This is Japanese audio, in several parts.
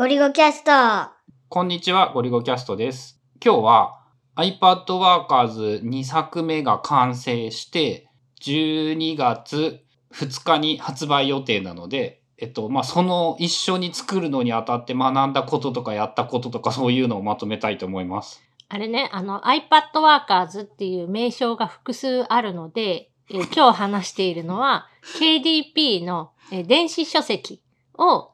ゴリゴキャスト。こんにちは、ゴリゴキャストです。今日は iPad Workers 2作目が完成して、12月2日に発売予定なので、えっと、まあ、その一緒に作るのにあたって学んだこととかやったこととかそういうのをまとめたいと思います。あれね、あの iPad Workers っていう名称が複数あるので、えー今日話しているのは KDP の、えー電子書籍を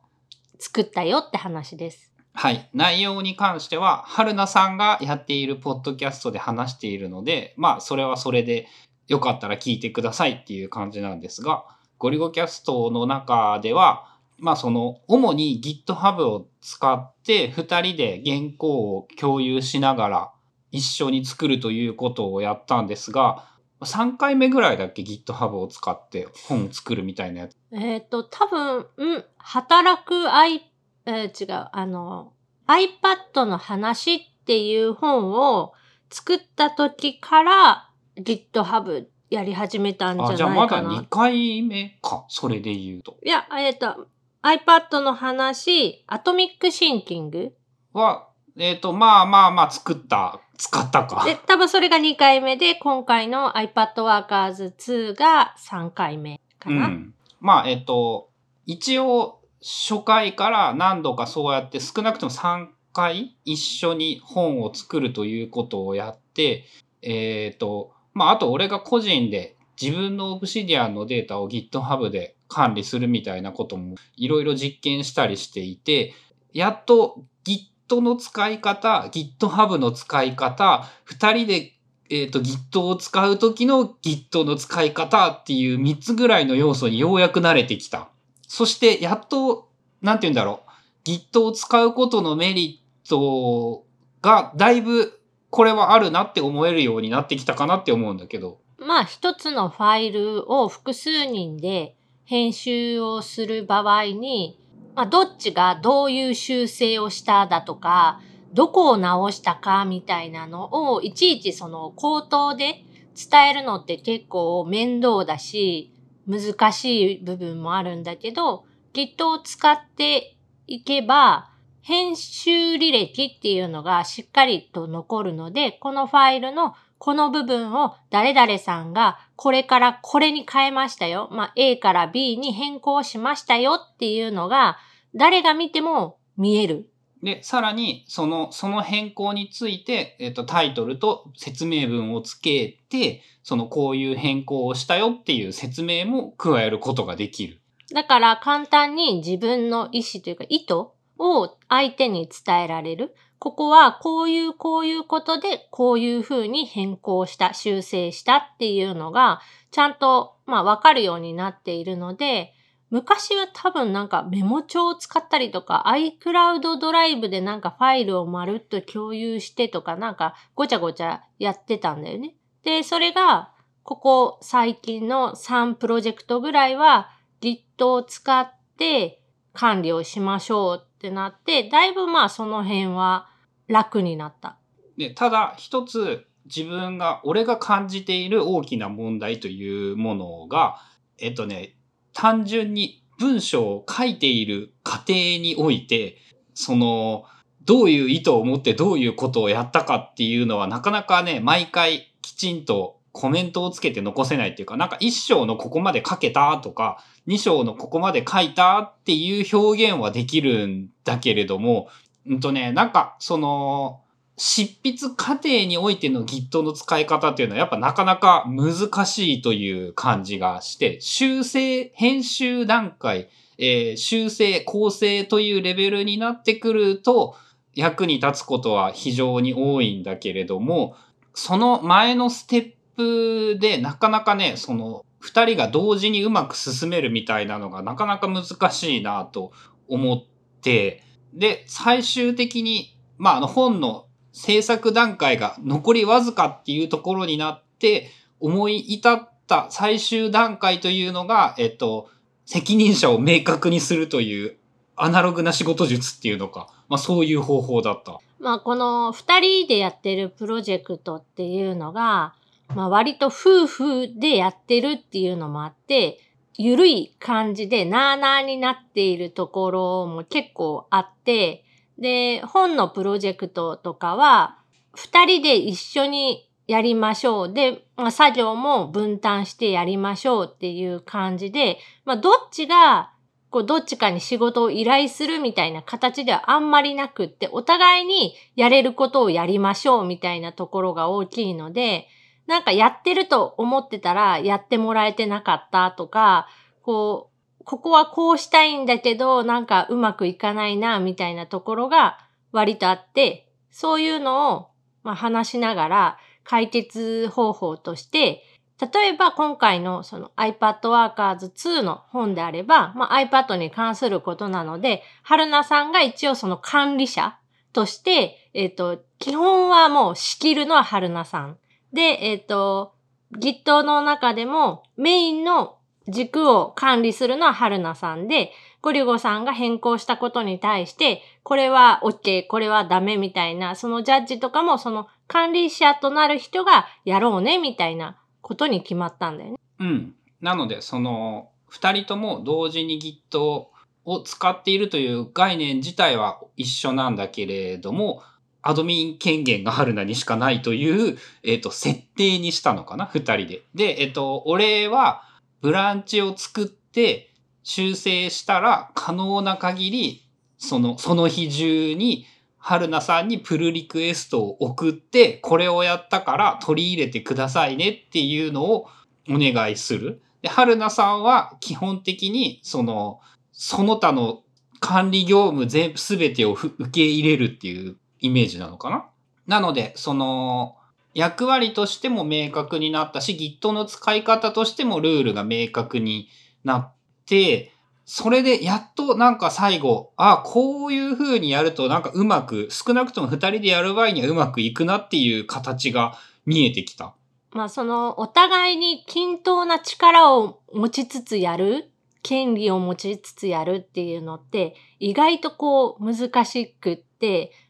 作ったよって話です。はい。内容に関しては、春菜さんがやっているポッドキャストで話しているので、まあ、それはそれでよかったら聞いてくださいっていう感じなんですが、ゴリゴキャストの中では、まあ、その、主に GitHub を使って、二人で原稿を共有しながら一緒に作るということをやったんですが、3回目ぐらいだっけ GitHub を使って本を作るみたいなやつ。えっ、と、多分、うん、働く i、えー違う、あの、iPad の話っていう本を作った時から GitHub やり始めたんじゃあ、ないじゃあまだかな。2回目か。それで言うと。いや、えっ、と、iPad の話、アトミックシンキングは、えっ、と、まあまあまあ作った、使ったか。で、多分それが2回目で、今回の iPad Workers 2が3回目かな。うん。まあ、えっ、と、一応、初回から何度かそうやって少なくとも3回一緒に本を作るということをやって、えっ、と、まあ、あと俺が個人で自分のオブシディアンのデータを GitHub で管理するみたいなこともいろいろ実験したりしていて、やっと Git の使い方、GitHub の使い方、二人でえっ、と、Git を使う時の Git の使い方っていう3つぐらいの要素にようやく慣れてきた。そして、やっと、なんて言うんだろう。Git を使うことのメリットが、だいぶ、これはあるなって思えるようになってきたかなって思うんだけど。まあ、一つのファイルを複数人で編集をする場合に、まあ、どっちがどういう修正をしただとか、どこを直したかみたいなのをいちいちその口頭で伝えるのって結構面倒だし、難しい部分もあるんだけど、Git を使っていけば、編集履歴っていうのがしっかりと残るので、このファイルのこの部分を誰々さんがこれからこれに変えましたよ。まあ、A から B に変更しましたよっていうのが誰が見ても見える。で、さらに、その、その変更について、えっ、と、タイトルと説明文をつけて、その、こういう変更をしたよっていう説明も加えることができる。だから簡単に自分の意思というか意図を相手に伝えられる。ここはこういうこういうことでこういうふうに変更した、修正したっていうのがちゃんとまあわかるようになっているので、昔は多分なんかメモ帳を使ったりとか iCloud ドライブでなんかファイルをまるっと共有してとかなんかごちゃごちゃやってたんだよね。で、それがここ最近の3プロジェクトぐらいは Git を使って管理をしましょうってなって、だいぶまあその辺は楽になった。で、ただ一つ自分が、俺が感じている大きな問題というものが、えっとね、単純に文章を書いている過程において、その、どういう意図を持ってどういうことをやったかっていうのはなかなかね、毎回きちんとコメントをつけて残せないっていうか、なんか一章のここまで書けたとか、二章のここまで書いたっていう表現はできるんだけれども、うんとね、なんかその、執筆過程においての Git の使い方っていうのはやっぱなかなか難しいという感じがして、修正、編集段階、えー修正、構成というレベルになってくると役に立つことは非常に多いんだけれども、その前のステップでなかなかね、その二人が同時にうまく進めるみたいなのがなかなか難しいなと思って、で、最終的に、まあ、あの本の制作段階が残りわずかっていうところになって、思い至った最終段階というのが、えっと、責任者を明確にするというアナログな仕事術っていうのか、まあそういう方法だった。まあこの二人でやってるプロジェクトっていうのが、まあ割と夫婦でやってるっていうのもあって、ゆるい感じでなーなーになっているところも結構あって、で、本のプロジェクトとかは、二人で一緒にやりましょう。で、まあ、作業も分担してやりましょうっていう感じで、まあ、どっちが、こう、どっちかに仕事を依頼するみたいな形ではあんまりなくって、お互いにやれることをやりましょうみたいなところが大きいので、なんかやってると思ってたらやってもらえてなかったとか、こう、ここはこうしたいんだけど、なんかうまくいかないな、みたいなところが割とあって、そういうのを、ま、話しながら解決方法として、例えば今回のその iPad Workers 2の本であれば、まあ、iPad に関することなので、春菜さんが一応その管理者として、えっ、と、基本はもう仕切るのは春菜さん。で、えっ、と、Git の中でもメインの軸を管理するのは春菜さんで、ゴリゴさんが変更したことに対して、これは OK、これはダメみたいな、そのジャッジとかもその管理者となる人がやろうねみたいなことに決まったんだよね。うん。なので、その、二人とも同時に Git を使っているという概念自体は一緒なんだけれども、アドミン権限が春菜にしかないという、えっ、と、設定にしたのかな？二人で。で、えっ、と、俺は、ブランチを作って、修正したら、可能な限り、その、その日中に、春菜さんにプルリクエストを送って、これをやったから取り入れてくださいねっていうのをお願いする。で、春菜さんは基本的に、その、その他の管理業務全部、すべてを受け入れるっていうイメージなのかな？なので、その、役割としても明確になったし、Git の使い方としてもルールが明確になって、それでやっとなんか最後、あこういう風にやるとなんかうまく、少なくとも二人でやる場合にはうまくいくなっていう形が見えてきた。まあそのお互いに均等な力を持ちつつやる、権利を持ちつつやるっていうのって意外とこう難しくって、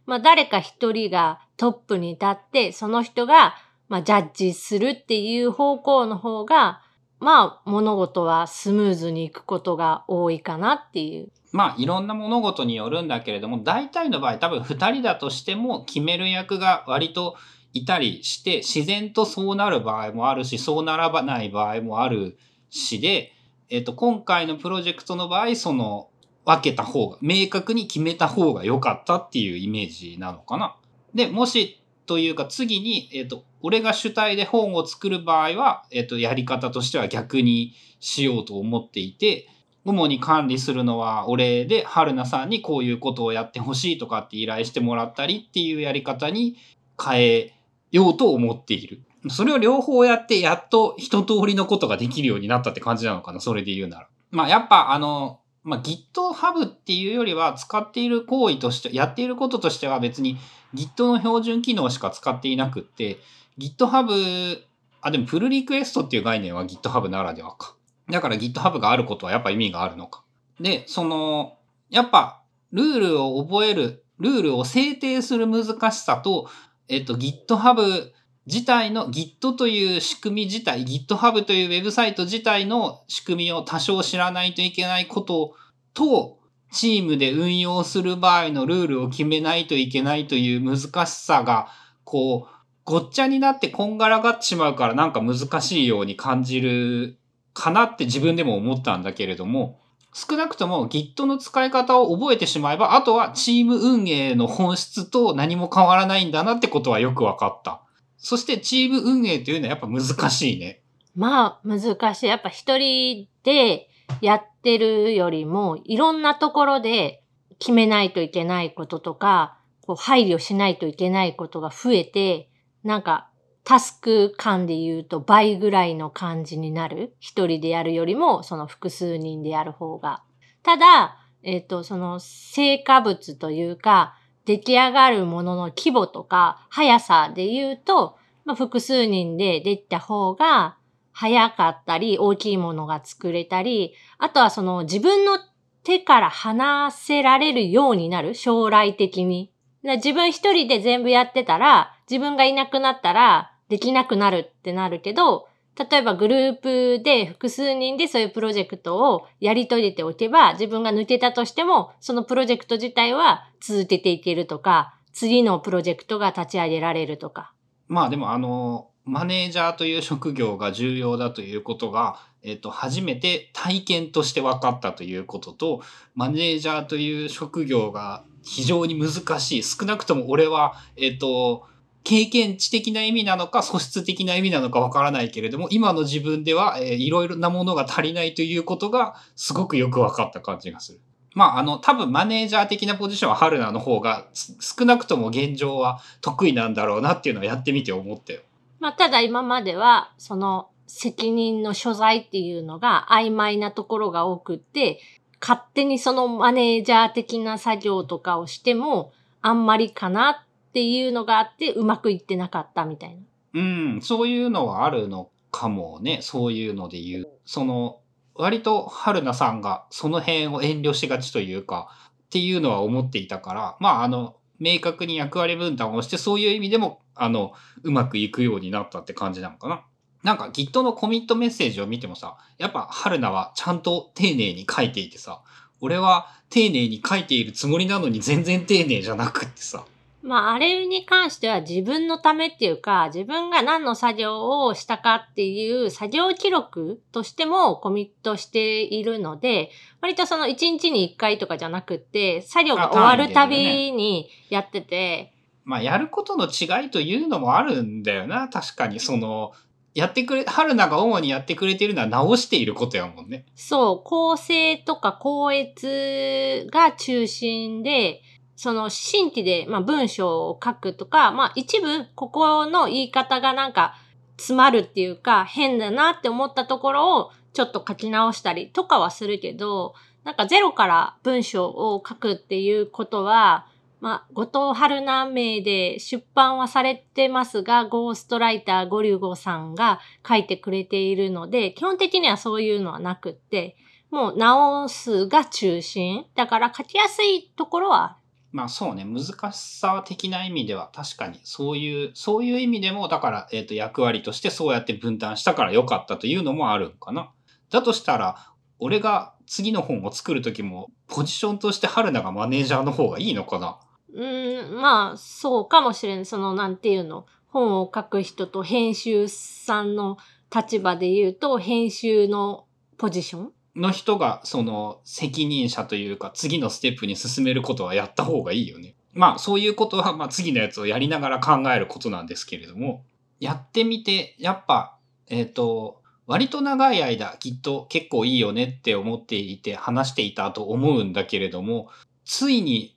まあ誰か一人がトップに立ってその人がまあジャッジするっていう方向の方がまあ物事はスムーズにいくことが多いかなっていう。まあいろんな物事によるんだけれども、大体の場合多分二人だとしても決める役が割といたりして、自然とそうなる場合もあるし、そうならない場合もあるしで、えっ、と、今回のプロジェクトの場合、その分けた方が、明確に決めた方が良かったっていうイメージなのかな。で、もしというか次に、えっ、と、俺が主体で本を作る場合は、えっ、と、やり方としては逆にしようと思っていて、主に管理するのは俺で、春菜さんにこういうことをやってほしいとかって依頼してもらったりっていうやり方に変えようと思っている。それを両方やって、やっと一通りのことができるようになったって感じなのかな、それで言うなら。まあやっぱあの、まあ GitHub っていうよりは使っている行為として、やっていることとしては別に Git の標準機能しか使っていなくって、GitHub、あ、でもプルリクエストっていう概念は GitHub ならではか。だから GitHub があることはやっぱ意味があるのか。で、その、やっぱ、ルールを覚える、ルールを制定する難しさと、えっと、GitHub 自体の Git という仕組み自体、GitHub というウェブサイト自体の仕組みを多少知らないといけないことと、チームで運用する場合のルールを決めないといけないという難しさが、こう、ごっちゃになってこんがらがってしまうからなんか難しいように感じるかなって自分でも思ったんだけれども、少なくとも Git の使い方を覚えてしまえば、あとはチーム運営の本質と何も変わらないんだなってことはよくわかった。そしてチーム運営というのはやっぱ難しいね。まあ難しい。やっぱ一人でやってるよりも、いろんなところで決めないといけないこととか、こう配慮しないといけないことが増えて、なんかタスク間で言うと倍ぐらいの感じになる。一人でやるよりも、その複数人でやる方が。ただ、えっ、と、その成果物というか、出来上がるものの規模とか速さで言うと、まあ、複数人でできた方が早かったり、大きいものが作れたり、あとはその自分の手から離せられるようになる、将来的に。自分一人で全部やってたら、自分がいなくなったらできなくなるってなるけど、例えばグループで複数人でそういうプロジェクトをやり遂げておけば、自分が抜けたとしても、そのプロジェクト自体は続けていけるとか、次のプロジェクトが立ち上げられるとか。まあでもあの、マネージャーという職業が重要だということが、えっと、初めて体験として分かったということと、マネージャーという職業が非常に難しい。少なくとも俺は、えっと、経験値的な意味なのか素質的な意味なのかわからないけれども、今の自分では、えー、いろいろなものが足りないということがすごくよく分かった感じがする。まあ、あの、多分マネージャー的なポジションは春菜の方が少なくとも現状は得意なんだろうなっていうのはやってみて思ったよ。まあ、ただ今までは、その責任の所在っていうのが曖昧なところが多くって、勝手にそのマネージャー的な作業とかをしても、あんまりかなっていうのがあって、うまくいってなかったみたいな。うん、そういうのはあるのかもね。そういうので言う。その、割と春菜さんがその辺を遠慮しがちというか、っていうのは思っていたから、まあ、あの、明確に役割分担をして、そういう意味でも、あの、うまくいくようになったって感じなのかな。なんか Git のコミットメッセージを見てもさ、やっぱ春菜はちゃんと丁寧に書いていてさ、俺は丁寧に書いているつもりなのに全然丁寧じゃなくってさ、まあ、あれに関しては自分のためっていうか、自分が何の作業をしたかっていう作業記録としてもコミットしているので、割とその1日に1回とかじゃなくって、作業が終わるたびにやってて、まあ、やることの違いというのもあるんだよな。確かに、その、やってくれ、春菜が主にやってくれてるのは直していることやもんね。そう、構成とか校閲が中心で、その新規で、まあ、文章を書くとか、まあ、一部、ここの言い方がなんか、詰まるっていうか、変だなって思ったところを、ちょっと書き直したりとかはするけど、なんかゼロから文章を書くっていうことは、まあ、後藤春奈名で出版はされてますが、ゴーストライターゴリュゴさんが書いてくれているので、基本的にはそういうのはなくって、もう直すが中心。だから書きやすいところはまあそうね、難しさ的な意味では確かにそういう、そういう意味でも、だから、えっ、と、役割としてそうやって分担したから良かったというのもあるのかな。だとしたら、俺が次の本を作る時も、ポジションとして春菜がマネージャーの方がいいのかな。うん、まあ、そうかもしれん。その、なんていうの？本を書く人と編集さんの立場で言うと、編集のポジションの人がその責任者というか次のステップに進めることはやった方がいいよね。まあそういうことはまあ次のやつをやりながら考えることなんですけれども、やってみてやっぱ、えっ、ー、と、割と長い間きっと結構いいよねって思っていて話していたと思うんだけれども、ついに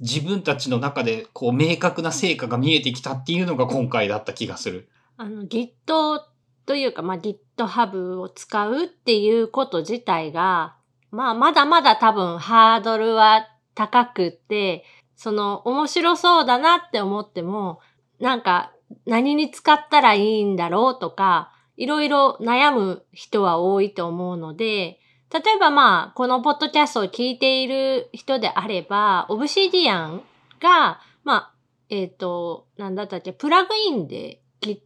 自分たちの中でこう明確な成果が見えてきたっていうのが今回だった気がする。あの Git というか、まあ、GitHub を使うっていうこと自体が、まあ、まだまだ多分ハードルは高くって、その、面白そうだなって思っても、なんか、何に使ったらいいんだろうとか、いろいろ悩む人は多いと思うので、例えばまあ、このポッドキャストを聞いている人であれば、オブシディアンが、まあ、えっ、ー、と、なんだったっけ、プラグインで Git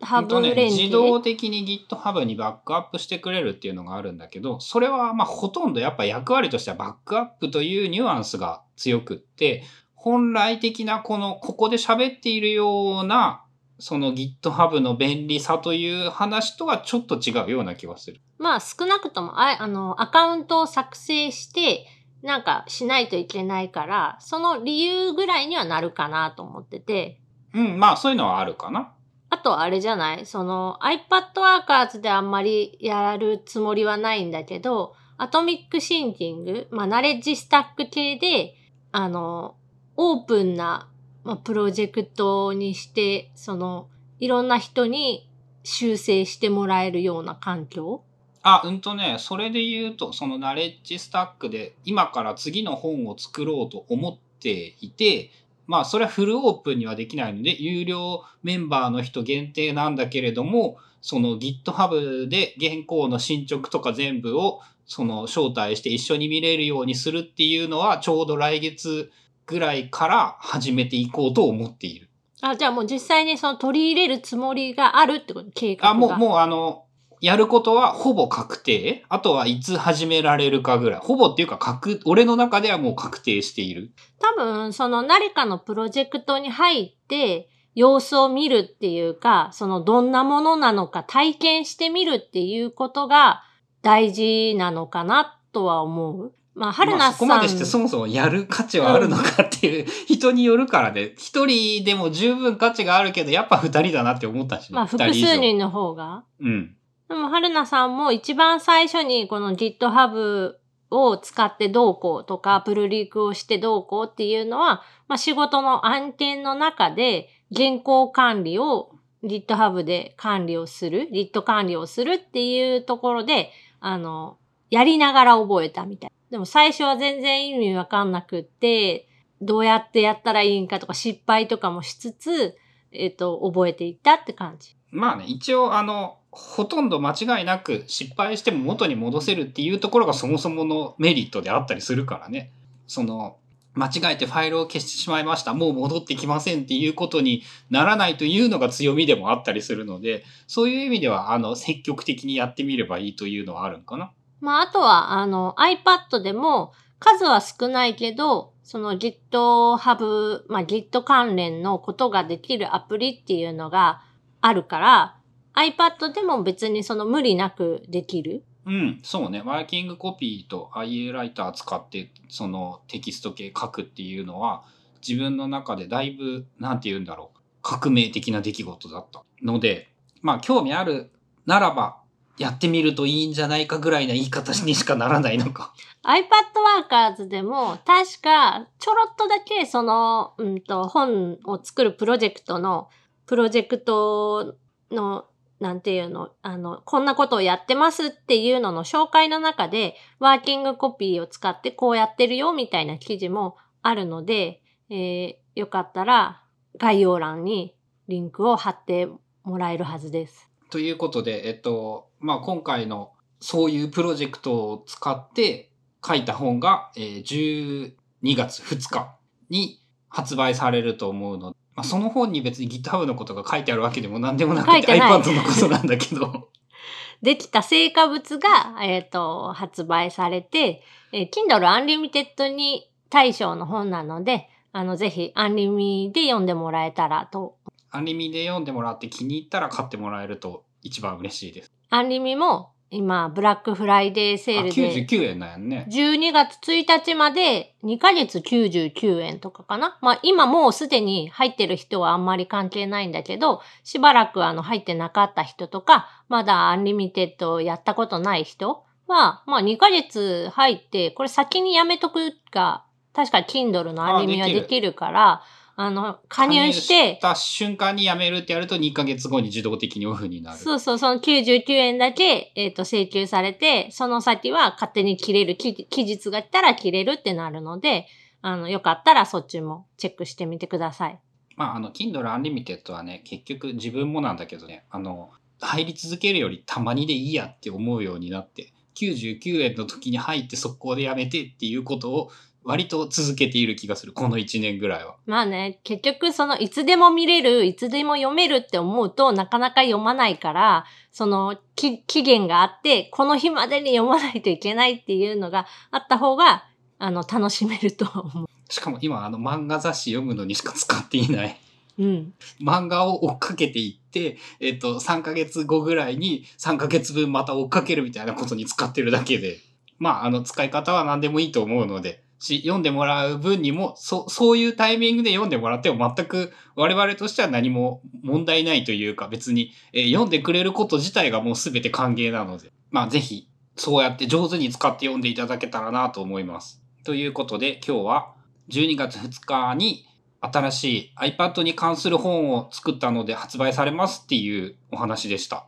ハブ連携、ね、自動的に GitHub にバックアップしてくれるっていうのがあるんだけど、それはまあほとんどやっぱ役割としてはバックアップというニュアンスが強くって、本来的なこの、ここで喋っているような、その GitHub の便利さという話とはちょっと違うような気がする。まあ少なくとも、ああの、アカウントを作成して、なんかしないといけないから、その理由ぐらいにはなるかなと思ってて。うん、まあそういうのはあるかな。あとあれじゃない？その iPad Workers であんまりやるつもりはないんだけど、アトミックシンキング、まあ、ナレッジスタック系で、あの、オープンな、まあ、プロジェクトにして、その、いろんな人に修正してもらえるような環境？あ、うんとね、それで言うと、そのナレッジスタックで今から次の本を作ろうと思っていて、まあそれはフルオープンにはできないので、有料メンバーの人限定なんだけれども、その GitHub で現行の進捗とか全部をその招待して一緒に見れるようにするっていうのはちょうど来月ぐらいから始めていこうと思っている。あ、じゃあもう実際にその取り入れるつもりがあるってこと計画が。あ、もう、もうあの、やることはほぼ確定？あとはいつ始められるかぐらい？ほぼっていうか確、俺の中ではもう確定している？多分、その何かのプロジェクトに入って、様子を見るっていうか、そのどんなものなのか体験してみるっていうことが大事なのかなとは思う。まあ、春まあ菜さん。そこまでしてそもそもやる価値はあるのかっていう、人によるからね。一人でも十分価値があるけど、やっぱ二人だなって思ったしね。まあ、複数人の方が。うん。でも、春菜さんも一番最初にこの GitHub を使ってどうこうとか、プルリークをしてどうこうっていうのは、まあ仕事の案件の中で原稿管理を GitHub で管理をする、Git 管理をするっていうところで、あの、やりながら覚えたみたい。でも最初は全然意味わかんなくって、どうやってやったらいいんかとか失敗とかもしつつ、えっ、と、覚えていったって感じ。まあね、一応あの、ほとんど間違いなく失敗しても元に戻せるっていうところがそもそものメリットであったりするからね。その、間違えてファイルを消してしまいました。もう戻ってきませんっていうことにならないというのが強みでもあったりするので、そういう意味では、あの、積極的にやってみればいいというのはあるんかな。まあ、あとは、あの、iPad でも、数は少ないけど、その GitHub、まあ、Git 関連のことができるアプリっていうのがあるから、iPad でも別にその無理なくできる？うん、そうね。ワーキングコピーと IA ライター使って、そのテキスト系書くっていうのは、自分の中でだいぶ、なんて言うんだろう。革命的な出来事だったので、まあ、興味あるならば、やってみるといいんじゃないかぐらいな言い方にしかならないのか。iPad Workers でも、確か、ちょろっとだけ、その、うんと、本を作るプロジェクトの、プロジェクトの、なんていうの、あの、こんなことをやってますっていうのの紹介の中で、ワーキングコピーを使ってこうやってるよみたいな記事もあるので、えーよかったら概要欄にリンクを貼ってもらえるはずです。ということで、えっと、まあ、今回のそういうプロジェクトを使って書いた本が、えー12月2日に発売されると思うので、まあ、その本に別に GitHub のことが書いてあるわけでも何でもなくてて iPad のことなんだけど、できた成果物が、えっ、と、発売されて、えー Kindle Unlimited に対象の本なので、あの、ぜひ、アンリミで読んでもらえたらと。アンリミで読んでもらって気に入ったら買ってもらえると一番嬉しいです。アンリミも、今、ブラックフライデーセあ、ールで、99円なんやんね。12月1日まで2ヶ月99円とかかな。まあ今もうすでに入ってる人はあんまり関係ないんだけど、しばらくあの入ってなかった人とか、まだアンリミテッドやったことない人は、まあ2ヶ月入って、これ先にやめとくが、確か Kindle のアンリミはあできるから、あの、加入して、した瞬間にやめるってやると2ヶ月後に自動的にオフになる。そうそう、その99円だけ、えっ、と、請求されて、その先は勝手に切れる、期期日が来たら切れるってなるので、あの、よかったらそっちもチェックしてみてください。まあ、あの、Kindle Unlimited はね、結局自分もなんだけどね、あの、入り続けるよりたまにでいいやって思うようになって、99円の時に入って速攻でやめてっていうことを割と続けている気がする。この1年ぐらいは。まあね、結局その、いつでも見れる、いつでも読めるって思うとなかなか読まないから、その、き期限があって、この日までに読まないといけないっていうのがあった方が、あの、楽しめると思う。しかも今、あの、漫画雑誌読むのにしか使っていない。うん。漫画を追っかけていって、えっと、3ヶ月後ぐらいに3ヶ月分また追っかけるみたいなことに使ってるだけで、まあ、あの、使い方は何でもいいと思うので、し、読んでもらう分にも、そ、そういうタイミングで読んでもらっても全く我々としては何も問題ないというか、別に、えー読んでくれること自体がもう全て歓迎なので、まあ、ぜひ、そうやって上手に使って読んでいただけたらなと思います。ということで、今日は12月2日に新しい iPad に関する本を作ったので発売されますっていうお話でした。